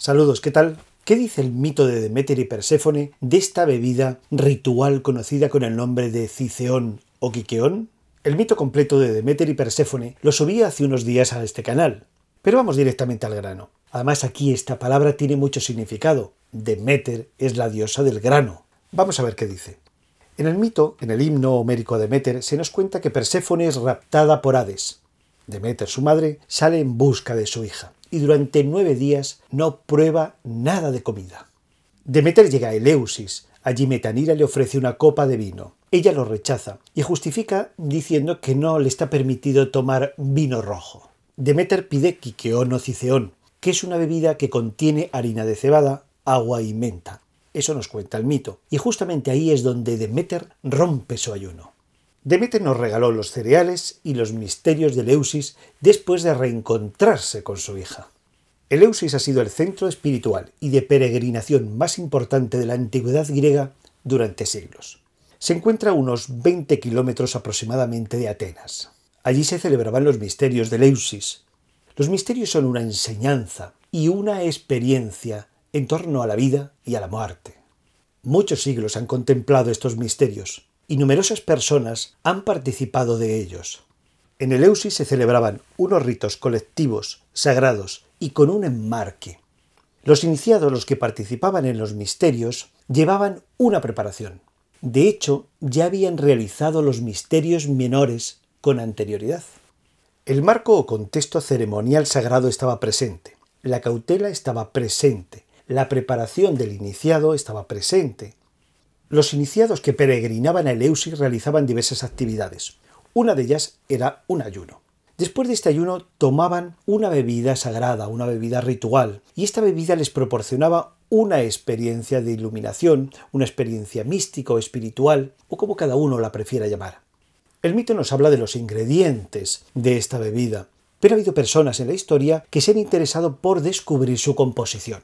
Saludos, ¿qué tal? ¿Qué dice el mito de Deméter y Perséfone de esta bebida ritual conocida con el nombre de Ciceón o Quiqueón? El mito completo de Deméter y Perséfone lo subí hace unos días a este canal, pero vamos directamente al grano. Además aquí esta palabra tiene mucho significado. Deméter es la diosa del grano. Vamos a ver qué dice. En el mito, en el himno homérico de Deméter, se nos cuenta que Perséfone es raptada por Hades. Deméter, su madre, sale en busca de su hija y durante nueve días no prueba nada de comida. Demeter llega a Eleusis. Allí Metanira le ofrece una copa de vino. Ella lo rechaza y justifica diciendo que no le está permitido tomar vino rojo. Demeter pide quiqueón o ciceón, que es una bebida que contiene harina de cebada, agua y menta. Eso nos cuenta el mito. Y justamente ahí es donde Demeter rompe su ayuno. Demeter nos regaló los cereales y los misterios de Eleusis después de reencontrarse con su hija. Eleusis ha sido el centro espiritual y de peregrinación más importante de la antigüedad griega durante siglos. Se encuentra a unos 20 kilómetros aproximadamente de Atenas. Allí se celebraban los misterios de Eleusis. Los misterios son una enseñanza y una experiencia en torno a la vida y a la muerte. Muchos siglos han contemplado estos misterios, y numerosas personas han participado de ellos. En Eleusis se celebraban unos ritos colectivos, sagrados y con un enmarque. Los iniciados, los que participaban en los misterios, llevaban una preparación. De hecho, ya habían realizado los misterios menores con anterioridad. El marco o contexto ceremonial sagrado estaba presente, la cautela estaba presente, la preparación del iniciado estaba presente, los iniciados que peregrinaban a Eleusis realizaban diversas actividades. Una de ellas era un ayuno. Después de este ayuno tomaban una bebida sagrada, una bebida ritual, y esta bebida les proporcionaba una experiencia de iluminación, una experiencia mística o espiritual, o como cada uno la prefiera llamar. El mito nos habla de los ingredientes de esta bebida, pero ha habido personas en la historia que se han interesado por descubrir su composición.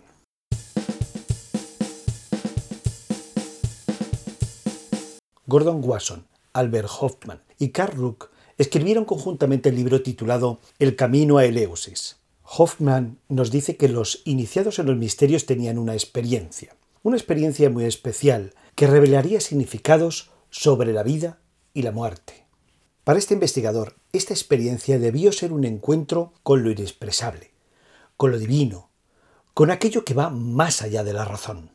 Gordon Wasson, Albert Hoffman y Karl Ruck escribieron conjuntamente el libro titulado El camino a Eleusis. Hoffman nos dice que los iniciados en los misterios tenían una experiencia, una experiencia muy especial que revelaría significados sobre la vida y la muerte. Para este investigador, esta experiencia debió ser un encuentro con lo inexpresable, con lo divino, con aquello que va más allá de la razón.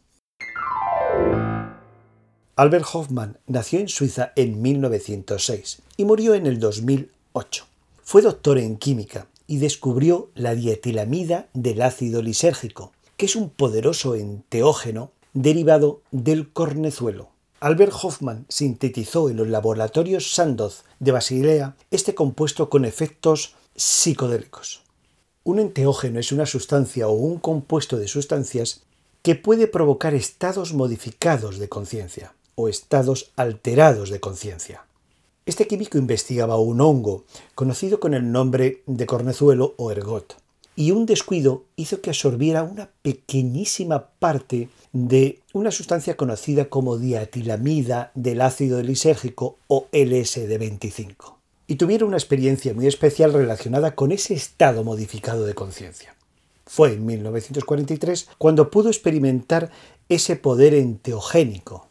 Albert Hoffman nació en Suiza en 1906 y murió en el 2008. Fue doctor en química y descubrió la dietilamida del ácido lisérgico, que es un poderoso enteógeno derivado del cornezuelo. Albert Hoffman sintetizó en los laboratorios Sandoz de Basilea este compuesto con efectos psicodélicos. Un enteógeno es una sustancia o un compuesto de sustancias que puede provocar estados modificados de conciencia o estados alterados de conciencia. Este químico investigaba un hongo conocido con el nombre de cornezuelo o ergot, y un descuido hizo que absorbiera una pequeñísima parte de una sustancia conocida como diatilamida del ácido lisérgico o LSD25, y tuviera una experiencia muy especial relacionada con ese estado modificado de conciencia. Fue en 1943 cuando pudo experimentar ese poder enteogénico,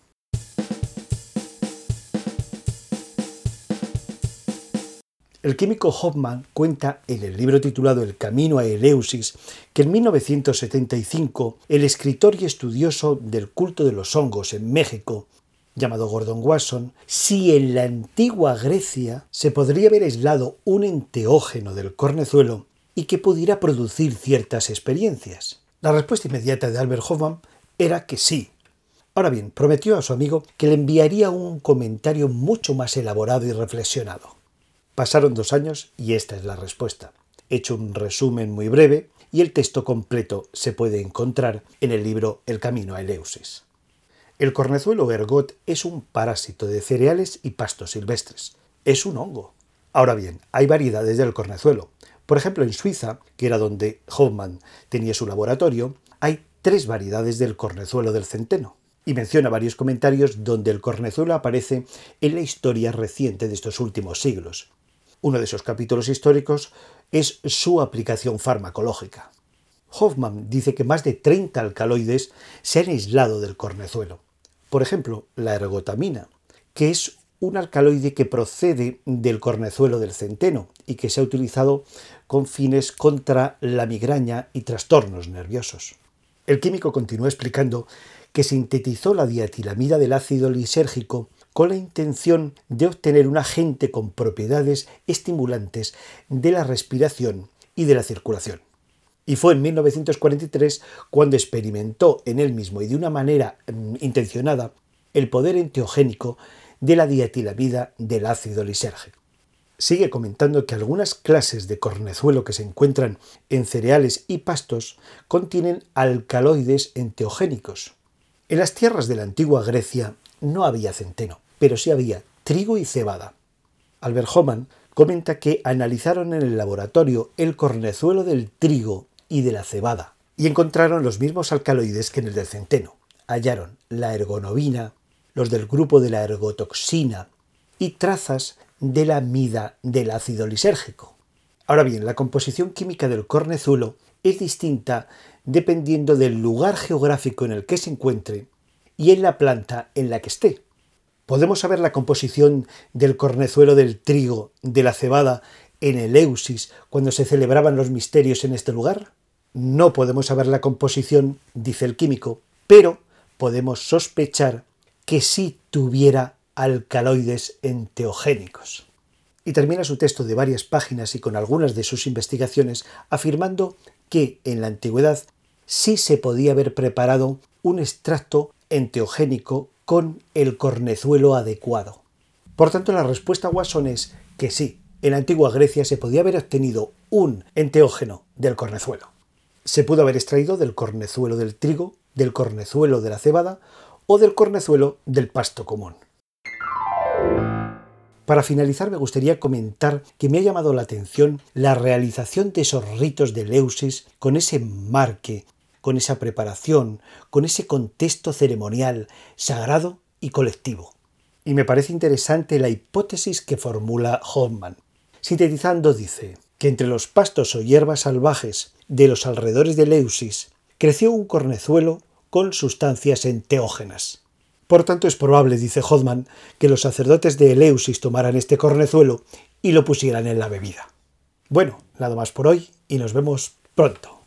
El químico Hoffman cuenta en el libro titulado El camino a Eleusis que en 1975 el escritor y estudioso del culto de los hongos en México, llamado Gordon Wasson, si en la antigua Grecia se podría haber aislado un enteógeno del cornezuelo y que pudiera producir ciertas experiencias. La respuesta inmediata de Albert Hoffman era que sí. Ahora bien, prometió a su amigo que le enviaría un comentario mucho más elaborado y reflexionado. Pasaron dos años y esta es la respuesta. He hecho un resumen muy breve y el texto completo se puede encontrar en el libro El camino a Eleusis. El cornezuelo ergot es un parásito de cereales y pastos silvestres. Es un hongo. Ahora bien, hay variedades del cornezuelo. Por ejemplo, en Suiza, que era donde Hoffman tenía su laboratorio, hay tres variedades del cornezuelo del centeno. Y menciona varios comentarios donde el cornezuelo aparece en la historia reciente de estos últimos siglos. Uno de esos capítulos históricos es su aplicación farmacológica. Hoffman dice que más de 30 alcaloides se han aislado del cornezuelo. Por ejemplo, la ergotamina, que es un alcaloide que procede del cornezuelo del centeno y que se ha utilizado con fines contra la migraña y trastornos nerviosos. El químico continúa explicando que sintetizó la diatilamida del ácido lisérgico con la intención de obtener un agente con propiedades estimulantes de la respiración y de la circulación. Y fue en 1943 cuando experimentó en él mismo y de una manera mm, intencionada el poder enteogénico de la diatilamida del ácido lisérgico. Sigue comentando que algunas clases de cornezuelo que se encuentran en cereales y pastos contienen alcaloides enteogénicos. En las tierras de la antigua Grecia no había centeno, pero sí había trigo y cebada. Albert Homan comenta que analizaron en el laboratorio el cornezuelo del trigo y de la cebada y encontraron los mismos alcaloides que en el del centeno. Hallaron la ergonovina, los del grupo de la ergotoxina y trazas de la mida del ácido lisérgico. Ahora bien, la composición química del cornezuelo es distinta dependiendo del lugar geográfico en el que se encuentre y en la planta en la que esté. ¿Podemos saber la composición del cornezuelo del trigo, de la cebada, en el Eusis, cuando se celebraban los misterios en este lugar? No podemos saber la composición, dice el químico, pero podemos sospechar que sí tuviera alcaloides enteogénicos. Y termina su texto de varias páginas y con algunas de sus investigaciones afirmando que en la antigüedad sí se podía haber preparado un extracto enteogénico con el cornezuelo adecuado. Por tanto, la respuesta Watson es que sí, en la antigua Grecia se podía haber obtenido un enteógeno del cornezuelo. Se pudo haber extraído del cornezuelo del trigo, del cornezuelo de la cebada o del cornezuelo del pasto común. Para finalizar me gustaría comentar que me ha llamado la atención la realización de esos ritos de Leusis con ese marque, con esa preparación, con ese contexto ceremonial sagrado y colectivo. Y me parece interesante la hipótesis que formula Hoffman. Sintetizando dice que entre los pastos o hierbas salvajes de los alrededores de Leusis creció un cornezuelo con sustancias enteógenas. Por tanto, es probable, dice Hodman, que los sacerdotes de Eleusis tomaran este cornezuelo y lo pusieran en la bebida. Bueno, nada más por hoy y nos vemos pronto.